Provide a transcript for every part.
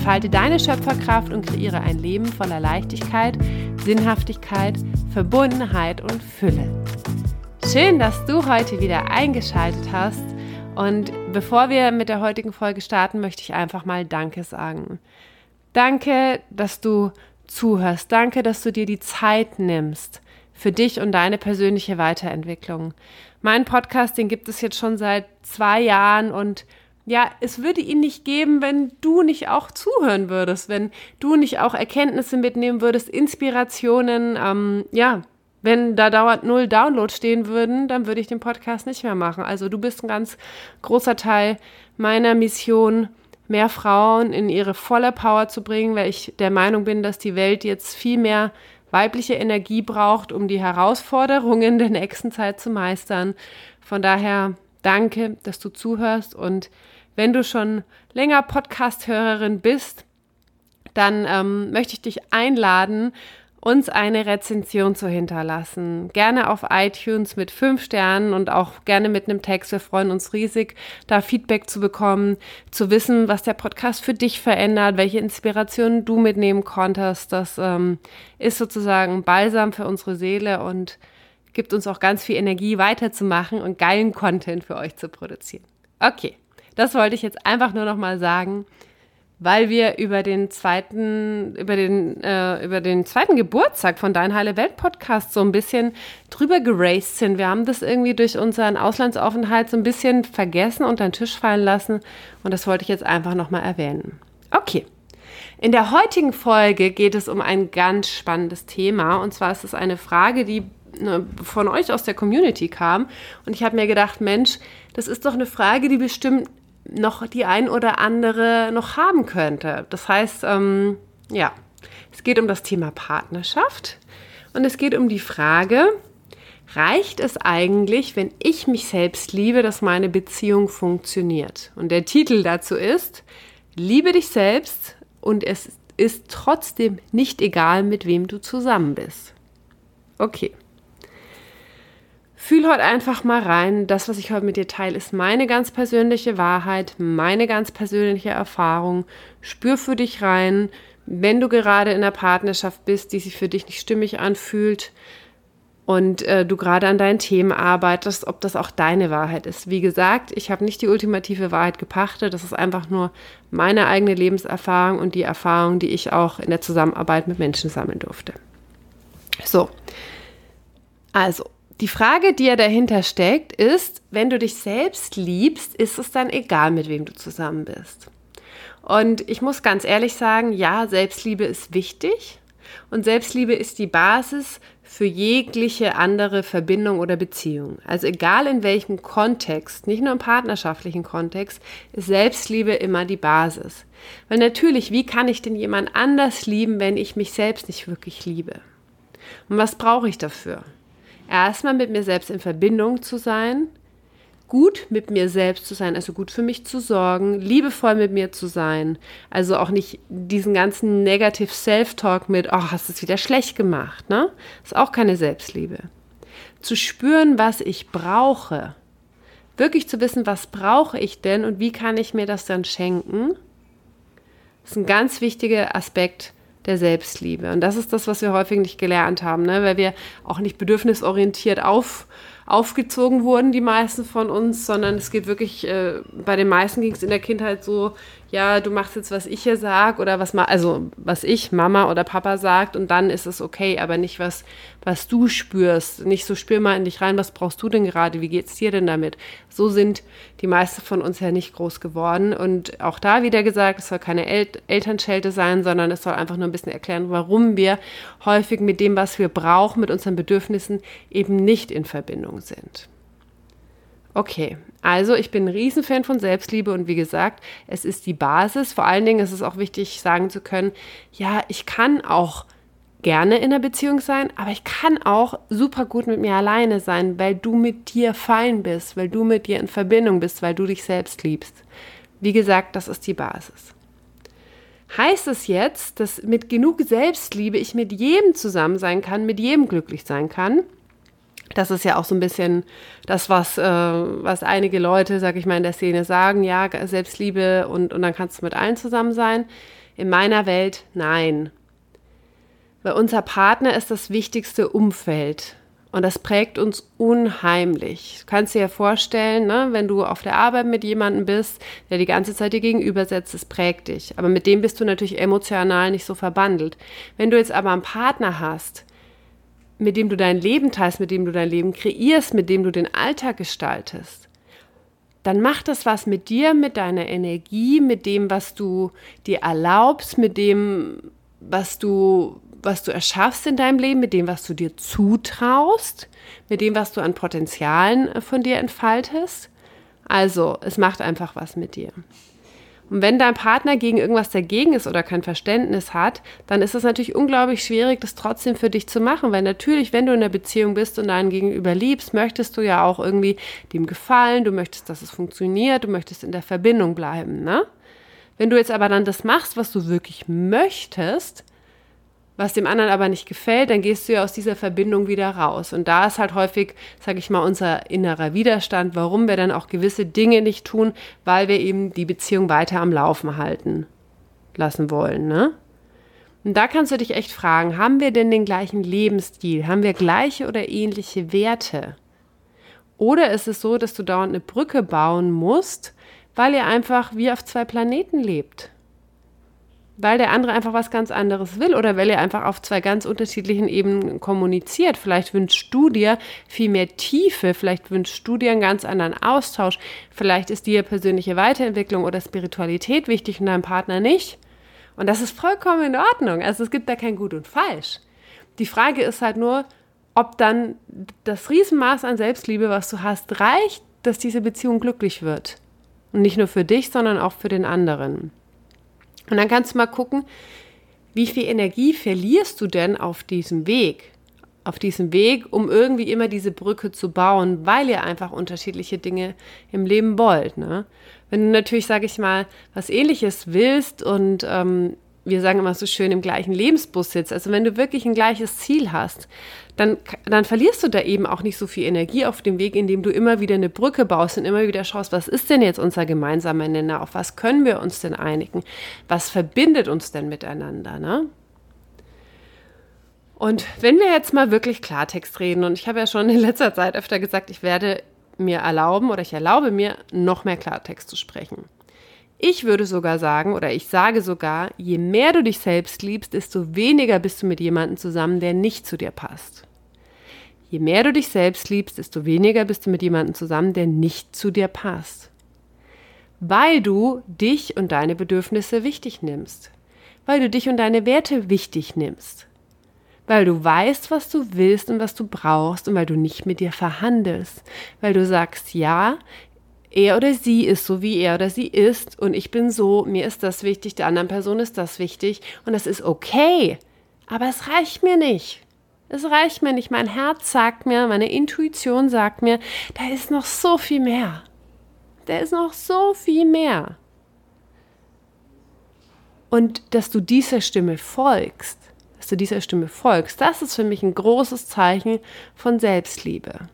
Entfalte deine Schöpferkraft und kreiere ein Leben voller Leichtigkeit, Sinnhaftigkeit, Verbundenheit und Fülle. Schön, dass du heute wieder eingeschaltet hast. Und bevor wir mit der heutigen Folge starten, möchte ich einfach mal Danke sagen. Danke, dass du zuhörst. Danke, dass du dir die Zeit nimmst für dich und deine persönliche Weiterentwicklung. Mein Podcast, den gibt es jetzt schon seit zwei Jahren und ja, es würde ihn nicht geben, wenn du nicht auch zuhören würdest, wenn du nicht auch Erkenntnisse mitnehmen würdest, Inspirationen. Ähm, ja, wenn da dauernd null Downloads stehen würden, dann würde ich den Podcast nicht mehr machen. Also du bist ein ganz großer Teil meiner Mission, mehr Frauen in ihre volle Power zu bringen, weil ich der Meinung bin, dass die Welt jetzt viel mehr weibliche Energie braucht, um die Herausforderungen der nächsten Zeit zu meistern. Von daher danke, dass du zuhörst und wenn du schon länger Podcast-Hörerin bist, dann ähm, möchte ich dich einladen, uns eine Rezension zu hinterlassen. Gerne auf iTunes mit fünf Sternen und auch gerne mit einem Text. Wir freuen uns riesig, da Feedback zu bekommen, zu wissen, was der Podcast für dich verändert, welche Inspirationen du mitnehmen konntest. Das ähm, ist sozusagen Balsam für unsere Seele und gibt uns auch ganz viel Energie weiterzumachen und geilen Content für euch zu produzieren. Okay, das wollte ich jetzt einfach nur noch mal sagen, weil wir über den zweiten, über den, äh, über den zweiten Geburtstag von Dein Heile Welt Podcast so ein bisschen drüber geraced sind. Wir haben das irgendwie durch unseren Auslandsaufenthalt so ein bisschen vergessen und den Tisch fallen lassen und das wollte ich jetzt einfach noch mal erwähnen. Okay. In der heutigen Folge geht es um ein ganz spannendes Thema und zwar ist es eine Frage, die ne, von euch aus der Community kam und ich habe mir gedacht, Mensch, das ist doch eine Frage, die bestimmt noch die ein oder andere noch haben könnte. Das heißt, ähm, ja, es geht um das Thema Partnerschaft und es geht um die Frage, reicht es eigentlich, wenn ich mich selbst liebe, dass meine Beziehung funktioniert? Und der Titel dazu ist, liebe dich selbst und es ist trotzdem nicht egal, mit wem du zusammen bist. Okay. Fühl heute einfach mal rein. Das, was ich heute mit dir teile, ist meine ganz persönliche Wahrheit, meine ganz persönliche Erfahrung. Spür für dich rein, wenn du gerade in einer Partnerschaft bist, die sich für dich nicht stimmig anfühlt und äh, du gerade an deinen Themen arbeitest, ob das auch deine Wahrheit ist. Wie gesagt, ich habe nicht die ultimative Wahrheit gepachtet. Das ist einfach nur meine eigene Lebenserfahrung und die Erfahrung, die ich auch in der Zusammenarbeit mit Menschen sammeln durfte. So. Also, die Frage, die ja dahinter steckt, ist, wenn du dich selbst liebst, ist es dann egal, mit wem du zusammen bist. Und ich muss ganz ehrlich sagen, ja, Selbstliebe ist wichtig und Selbstliebe ist die Basis für jegliche andere Verbindung oder Beziehung. Also egal in welchem Kontext, nicht nur im partnerschaftlichen Kontext, ist Selbstliebe immer die Basis. Weil natürlich, wie kann ich denn jemand anders lieben, wenn ich mich selbst nicht wirklich liebe? Und was brauche ich dafür? Erstmal mit mir selbst in Verbindung zu sein, gut mit mir selbst zu sein, also gut für mich zu sorgen, liebevoll mit mir zu sein, also auch nicht diesen ganzen Negative Self-Talk mit, oh, hast du es wieder schlecht gemacht, ne? ist auch keine Selbstliebe. Zu spüren, was ich brauche, wirklich zu wissen, was brauche ich denn und wie kann ich mir das dann schenken, ist ein ganz wichtiger Aspekt der Selbstliebe. Und das ist das, was wir häufig nicht gelernt haben, ne? weil wir auch nicht bedürfnisorientiert auf, aufgezogen wurden, die meisten von uns, sondern es geht wirklich, äh, bei den meisten ging es in der Kindheit so, ja, du machst jetzt, was ich hier sag oder was mal, also was ich, Mama oder Papa sagt und dann ist es okay, aber nicht was, was du spürst. Nicht so spür mal in dich rein, was brauchst du denn gerade, wie geht's dir denn damit? So sind die meisten von uns ja nicht groß geworden. Und auch da wieder gesagt, es soll keine El Elternschelte sein, sondern es soll einfach nur ein bisschen erklären, warum wir häufig mit dem, was wir brauchen, mit unseren Bedürfnissen eben nicht in Verbindung sind. Okay, also ich bin ein Riesenfan von Selbstliebe und wie gesagt, es ist die Basis. Vor allen Dingen ist es auch wichtig, sagen zu können, ja, ich kann auch gerne in einer Beziehung sein, aber ich kann auch super gut mit mir alleine sein, weil du mit dir fein bist, weil du mit dir in Verbindung bist, weil du dich selbst liebst. Wie gesagt, das ist die Basis. Heißt es jetzt, dass mit genug Selbstliebe ich mit jedem zusammen sein kann, mit jedem glücklich sein kann? Das ist ja auch so ein bisschen das, was, äh, was einige Leute, sag ich mal, in der Szene sagen, ja, Selbstliebe und, und dann kannst du mit allen zusammen sein. In meiner Welt nein. Weil unser Partner ist das wichtigste Umfeld. Und das prägt uns unheimlich. Du kannst dir ja vorstellen, ne, wenn du auf der Arbeit mit jemandem bist, der die ganze Zeit dir gegenüber setzt, das prägt dich. Aber mit dem bist du natürlich emotional nicht so verbandelt. Wenn du jetzt aber einen Partner hast, mit dem du dein Leben teilst, mit dem du dein Leben kreierst, mit dem du den Alltag gestaltest, dann macht das was mit dir, mit deiner Energie, mit dem, was du dir erlaubst, mit dem, was du, was du erschaffst in deinem Leben, mit dem, was du dir zutraust, mit dem, was du an Potenzialen von dir entfaltest. Also, es macht einfach was mit dir. Und wenn dein Partner gegen irgendwas dagegen ist oder kein Verständnis hat, dann ist es natürlich unglaublich schwierig, das trotzdem für dich zu machen. Weil natürlich, wenn du in einer Beziehung bist und deinen Gegenüber liebst, möchtest du ja auch irgendwie dem gefallen, du möchtest, dass es funktioniert, du möchtest in der Verbindung bleiben. Ne? Wenn du jetzt aber dann das machst, was du wirklich möchtest, was dem anderen aber nicht gefällt, dann gehst du ja aus dieser Verbindung wieder raus. Und da ist halt häufig, sage ich mal, unser innerer Widerstand, warum wir dann auch gewisse Dinge nicht tun, weil wir eben die Beziehung weiter am Laufen halten lassen wollen. Ne? Und da kannst du dich echt fragen, haben wir denn den gleichen Lebensstil? Haben wir gleiche oder ähnliche Werte? Oder ist es so, dass du dauernd eine Brücke bauen musst, weil ihr einfach wie auf zwei Planeten lebt? Weil der andere einfach was ganz anderes will oder weil er einfach auf zwei ganz unterschiedlichen Ebenen kommuniziert. Vielleicht wünschst du dir viel mehr Tiefe, vielleicht wünschst du dir einen ganz anderen Austausch, vielleicht ist dir persönliche Weiterentwicklung oder Spiritualität wichtig und deinem Partner nicht. Und das ist vollkommen in Ordnung. Also es gibt da kein Gut und Falsch. Die Frage ist halt nur, ob dann das Riesenmaß an Selbstliebe, was du hast, reicht, dass diese Beziehung glücklich wird. Und nicht nur für dich, sondern auch für den anderen. Und dann kannst du mal gucken, wie viel Energie verlierst du denn auf diesem Weg? Auf diesem Weg, um irgendwie immer diese Brücke zu bauen, weil ihr einfach unterschiedliche Dinge im Leben wollt. Ne? Wenn du natürlich, sage ich mal, was ähnliches willst und ähm, wir sagen immer so schön, im gleichen Lebensbus sitzt, also wenn du wirklich ein gleiches Ziel hast, dann, dann verlierst du da eben auch nicht so viel Energie auf dem Weg, indem du immer wieder eine Brücke baust und immer wieder schaust, was ist denn jetzt unser gemeinsamer Nenner, auf was können wir uns denn einigen, was verbindet uns denn miteinander, ne? Und wenn wir jetzt mal wirklich Klartext reden, und ich habe ja schon in letzter Zeit öfter gesagt, ich werde mir erlauben oder ich erlaube mir, noch mehr Klartext zu sprechen. Ich würde sogar sagen, oder ich sage sogar, je mehr du dich selbst liebst, desto weniger bist du mit jemandem zusammen, der nicht zu dir passt. Je mehr du dich selbst liebst, desto weniger bist du mit jemandem zusammen, der nicht zu dir passt. Weil du dich und deine Bedürfnisse wichtig nimmst. Weil du dich und deine Werte wichtig nimmst. Weil du weißt, was du willst und was du brauchst und weil du nicht mit dir verhandelst. Weil du sagst, ja, er oder sie ist so, wie er oder sie ist und ich bin so, mir ist das wichtig, der anderen Person ist das wichtig und das ist okay. Aber es reicht mir nicht. Es reicht mir nicht. Mein Herz sagt mir, meine Intuition sagt mir, da ist noch so viel mehr. Da ist noch so viel mehr. Und dass du dieser Stimme folgst, dass du dieser Stimme folgst, das ist für mich ein großes Zeichen von Selbstliebe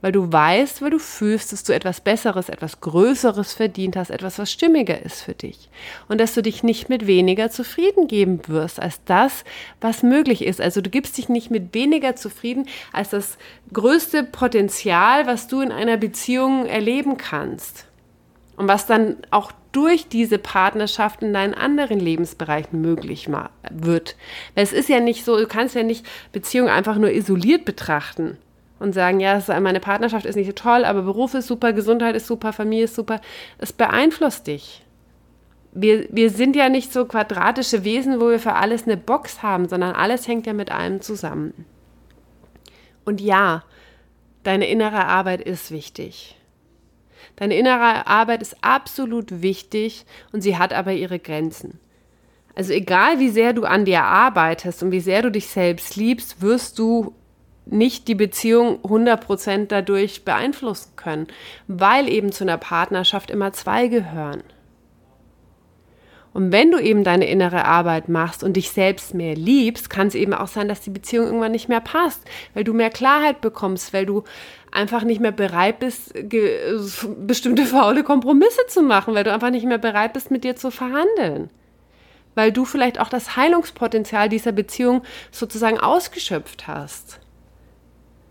weil du weißt, weil du fühlst, dass du etwas Besseres, etwas Größeres verdient hast, etwas, was stimmiger ist für dich. Und dass du dich nicht mit weniger zufrieden geben wirst als das, was möglich ist. Also du gibst dich nicht mit weniger zufrieden als das größte Potenzial, was du in einer Beziehung erleben kannst. Und was dann auch durch diese Partnerschaft in deinen anderen Lebensbereichen möglich wird. Weil es ist ja nicht so, du kannst ja nicht Beziehungen einfach nur isoliert betrachten und sagen, ja, meine Partnerschaft ist nicht so toll, aber Beruf ist super, Gesundheit ist super, Familie ist super. Es beeinflusst dich. Wir, wir sind ja nicht so quadratische Wesen, wo wir für alles eine Box haben, sondern alles hängt ja mit allem zusammen. Und ja, deine innere Arbeit ist wichtig. Deine innere Arbeit ist absolut wichtig und sie hat aber ihre Grenzen. Also egal wie sehr du an dir arbeitest und wie sehr du dich selbst liebst, wirst du nicht die Beziehung 100% dadurch beeinflussen können, weil eben zu einer Partnerschaft immer zwei gehören. Und wenn du eben deine innere Arbeit machst und dich selbst mehr liebst, kann es eben auch sein, dass die Beziehung irgendwann nicht mehr passt, weil du mehr Klarheit bekommst, weil du einfach nicht mehr bereit bist, bestimmte faule Kompromisse zu machen, weil du einfach nicht mehr bereit bist, mit dir zu verhandeln. Weil du vielleicht auch das Heilungspotenzial dieser Beziehung sozusagen ausgeschöpft hast.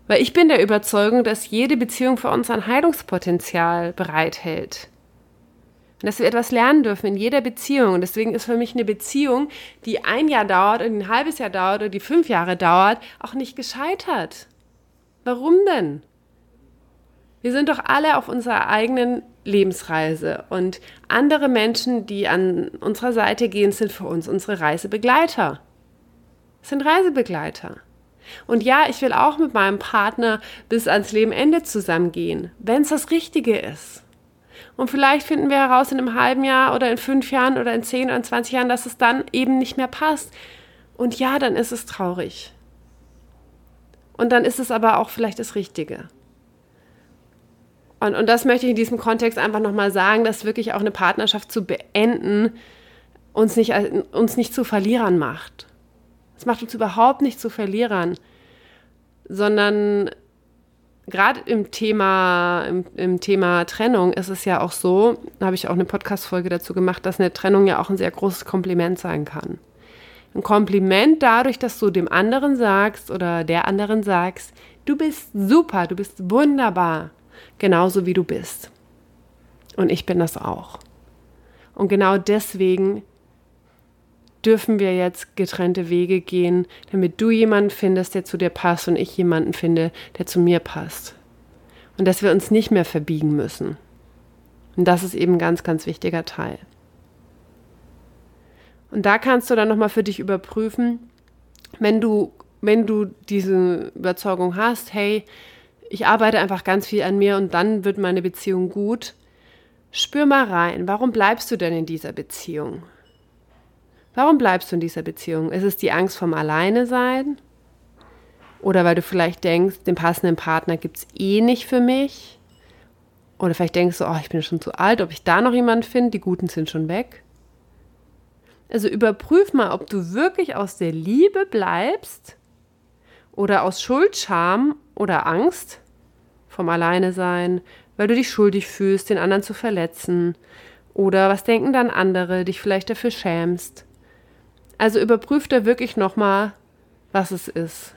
Weil ich bin der Überzeugung, dass jede Beziehung für uns ein Heilungspotenzial bereithält. Und dass wir etwas lernen dürfen in jeder Beziehung. Und deswegen ist für mich eine Beziehung, die ein Jahr dauert und ein halbes Jahr dauert oder die fünf Jahre dauert, auch nicht gescheitert. Warum denn? Wir sind doch alle auf unserer eigenen Lebensreise und andere Menschen, die an unserer Seite gehen, sind für uns unsere Reisebegleiter. Das sind Reisebegleiter. Und ja, ich will auch mit meinem Partner bis ans Lebenende zusammengehen, wenn es das Richtige ist. Und vielleicht finden wir heraus in einem halben Jahr oder in fünf Jahren oder in zehn oder in 20 Jahren, dass es dann eben nicht mehr passt. Und ja, dann ist es traurig. Und dann ist es aber auch vielleicht das Richtige. Und, und das möchte ich in diesem Kontext einfach nochmal sagen, dass wirklich auch eine Partnerschaft zu beenden uns nicht, uns nicht zu Verlierern macht. Es macht uns überhaupt nicht zu Verlierern, sondern gerade im Thema, im, im, Thema Trennung ist es ja auch so, da habe ich auch eine Podcast-Folge dazu gemacht, dass eine Trennung ja auch ein sehr großes Kompliment sein kann. Ein Kompliment dadurch, dass du dem anderen sagst oder der anderen sagst, du bist super, du bist wunderbar, genauso wie du bist. Und ich bin das auch. Und genau deswegen dürfen wir jetzt getrennte Wege gehen, damit du jemanden findest, der zu dir passt und ich jemanden finde, der zu mir passt. Und dass wir uns nicht mehr verbiegen müssen. Und das ist eben ein ganz, ganz wichtiger Teil. Und da kannst du dann nochmal für dich überprüfen, wenn du, wenn du diese Überzeugung hast, hey, ich arbeite einfach ganz viel an mir und dann wird meine Beziehung gut. Spür mal rein, warum bleibst du denn in dieser Beziehung? Warum bleibst du in dieser Beziehung? Ist es die Angst vom Alleinesein? Oder weil du vielleicht denkst, den passenden Partner gibt es eh nicht für mich? Oder vielleicht denkst du, oh, ich bin schon zu alt, ob ich da noch jemanden finde, die Guten sind schon weg. Also überprüf mal, ob du wirklich aus der Liebe bleibst oder aus Schuld, Scham oder Angst vom Alleinesein, weil du dich schuldig fühlst, den anderen zu verletzen oder was denken dann andere, dich vielleicht dafür schämst. Also überprüf da wirklich nochmal, was es ist.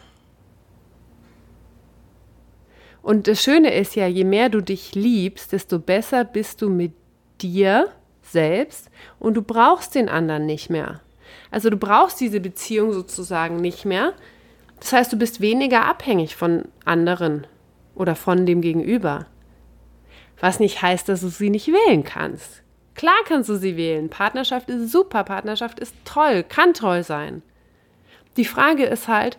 Und das Schöne ist ja, je mehr du dich liebst, desto besser bist du mit dir selbst und du brauchst den anderen nicht mehr. Also du brauchst diese Beziehung sozusagen nicht mehr. Das heißt, du bist weniger abhängig von anderen oder von dem Gegenüber. Was nicht heißt, dass du sie nicht wählen kannst. Klar kannst du sie wählen. Partnerschaft ist super, Partnerschaft ist toll, kann toll sein. Die Frage ist halt,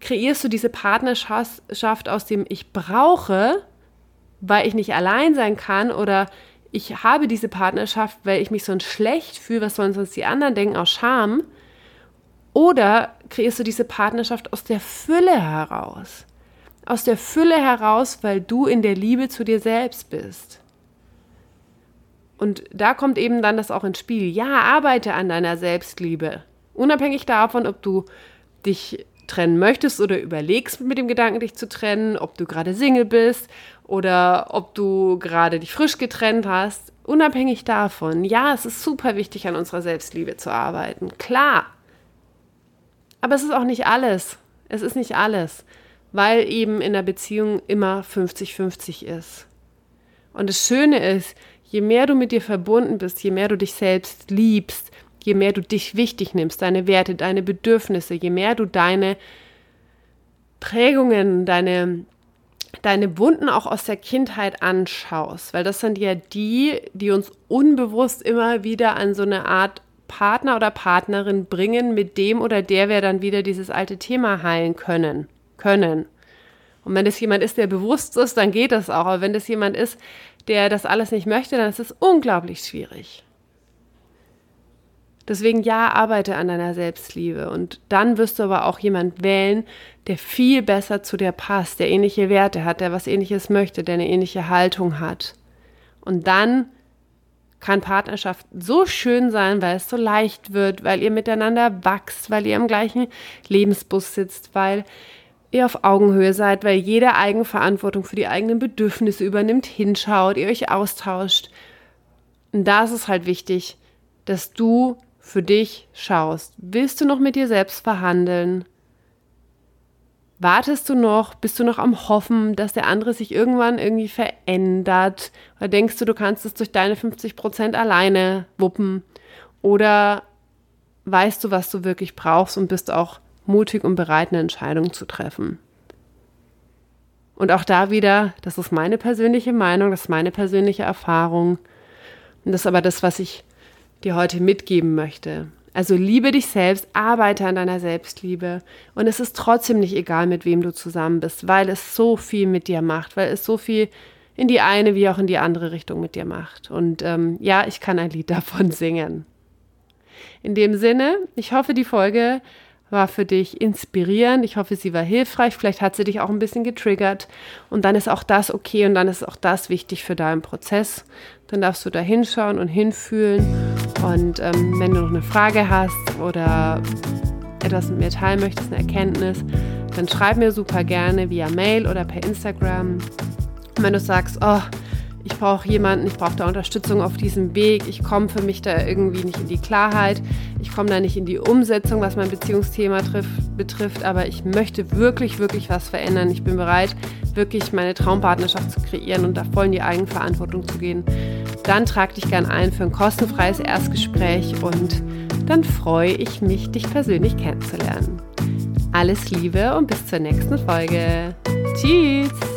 kreierst du diese Partnerschaft aus dem Ich brauche, weil ich nicht allein sein kann oder ich habe diese Partnerschaft, weil ich mich sonst schlecht fühle, was sollen sonst die anderen denken, aus Scham? Oder kreierst du diese Partnerschaft aus der Fülle heraus? Aus der Fülle heraus, weil du in der Liebe zu dir selbst bist. Und da kommt eben dann das auch ins Spiel. Ja, arbeite an deiner Selbstliebe. Unabhängig davon, ob du dich trennen möchtest oder überlegst mit dem Gedanken, dich zu trennen, ob du gerade Single bist oder ob du gerade dich frisch getrennt hast. Unabhängig davon, ja, es ist super wichtig, an unserer Selbstliebe zu arbeiten. Klar. Aber es ist auch nicht alles. Es ist nicht alles, weil eben in der Beziehung immer 50-50 ist. Und das Schöne ist, je mehr du mit dir verbunden bist, je mehr du dich selbst liebst, je mehr du dich wichtig nimmst, deine Werte, deine Bedürfnisse, je mehr du deine Prägungen, deine, deine Wunden auch aus der Kindheit anschaust, weil das sind ja die, die uns unbewusst immer wieder an so eine Art Partner oder Partnerin bringen, mit dem oder der wir dann wieder dieses alte Thema heilen können. können. Und wenn das jemand ist, der bewusst ist, dann geht das auch. Aber wenn das jemand ist, der das alles nicht möchte, dann ist es unglaublich schwierig. Deswegen ja, arbeite an deiner Selbstliebe und dann wirst du aber auch jemand wählen, der viel besser zu dir passt, der ähnliche Werte hat, der was ähnliches möchte, der eine ähnliche Haltung hat. Und dann kann Partnerschaft so schön sein, weil es so leicht wird, weil ihr miteinander wachst, weil ihr im gleichen Lebensbus sitzt, weil ihr auf Augenhöhe seid, weil jeder Eigenverantwortung für die eigenen Bedürfnisse übernimmt, hinschaut, ihr euch austauscht. Und da ist es halt wichtig, dass du für dich schaust. Willst du noch mit dir selbst verhandeln? Wartest du noch? Bist du noch am Hoffen, dass der andere sich irgendwann irgendwie verändert? Oder denkst du, du kannst es durch deine 50 Prozent alleine wuppen? Oder weißt du, was du wirklich brauchst und bist auch mutig und bereit, eine Entscheidung zu treffen? Und auch da wieder, das ist meine persönliche Meinung, das ist meine persönliche Erfahrung. Und das ist aber das, was ich dir heute mitgeben möchte. Also liebe dich selbst, arbeite an deiner Selbstliebe und es ist trotzdem nicht egal, mit wem du zusammen bist, weil es so viel mit dir macht, weil es so viel in die eine wie auch in die andere Richtung mit dir macht. Und ähm, ja, ich kann ein Lied davon singen. In dem Sinne, ich hoffe, die Folge war für dich inspirierend. Ich hoffe, sie war hilfreich. Vielleicht hat sie dich auch ein bisschen getriggert. Und dann ist auch das okay und dann ist auch das wichtig für deinen Prozess. Dann darfst du da hinschauen und hinfühlen. Und ähm, wenn du noch eine Frage hast oder etwas mit mir teilen möchtest, eine Erkenntnis, dann schreib mir super gerne via Mail oder per Instagram. Und wenn du sagst, oh, ich brauche jemanden, ich brauche da Unterstützung auf diesem Weg, ich komme für mich da irgendwie nicht in die Klarheit, ich komme da nicht in die Umsetzung, was mein Beziehungsthema trifft, betrifft, aber ich möchte wirklich, wirklich was verändern. Ich bin bereit, wirklich meine Traumpartnerschaft zu kreieren und da voll in die Eigenverantwortung zu gehen. Dann trag dich gern ein für ein kostenfreies Erstgespräch und dann freue ich mich, dich persönlich kennenzulernen. Alles Liebe und bis zur nächsten Folge. Tschüss!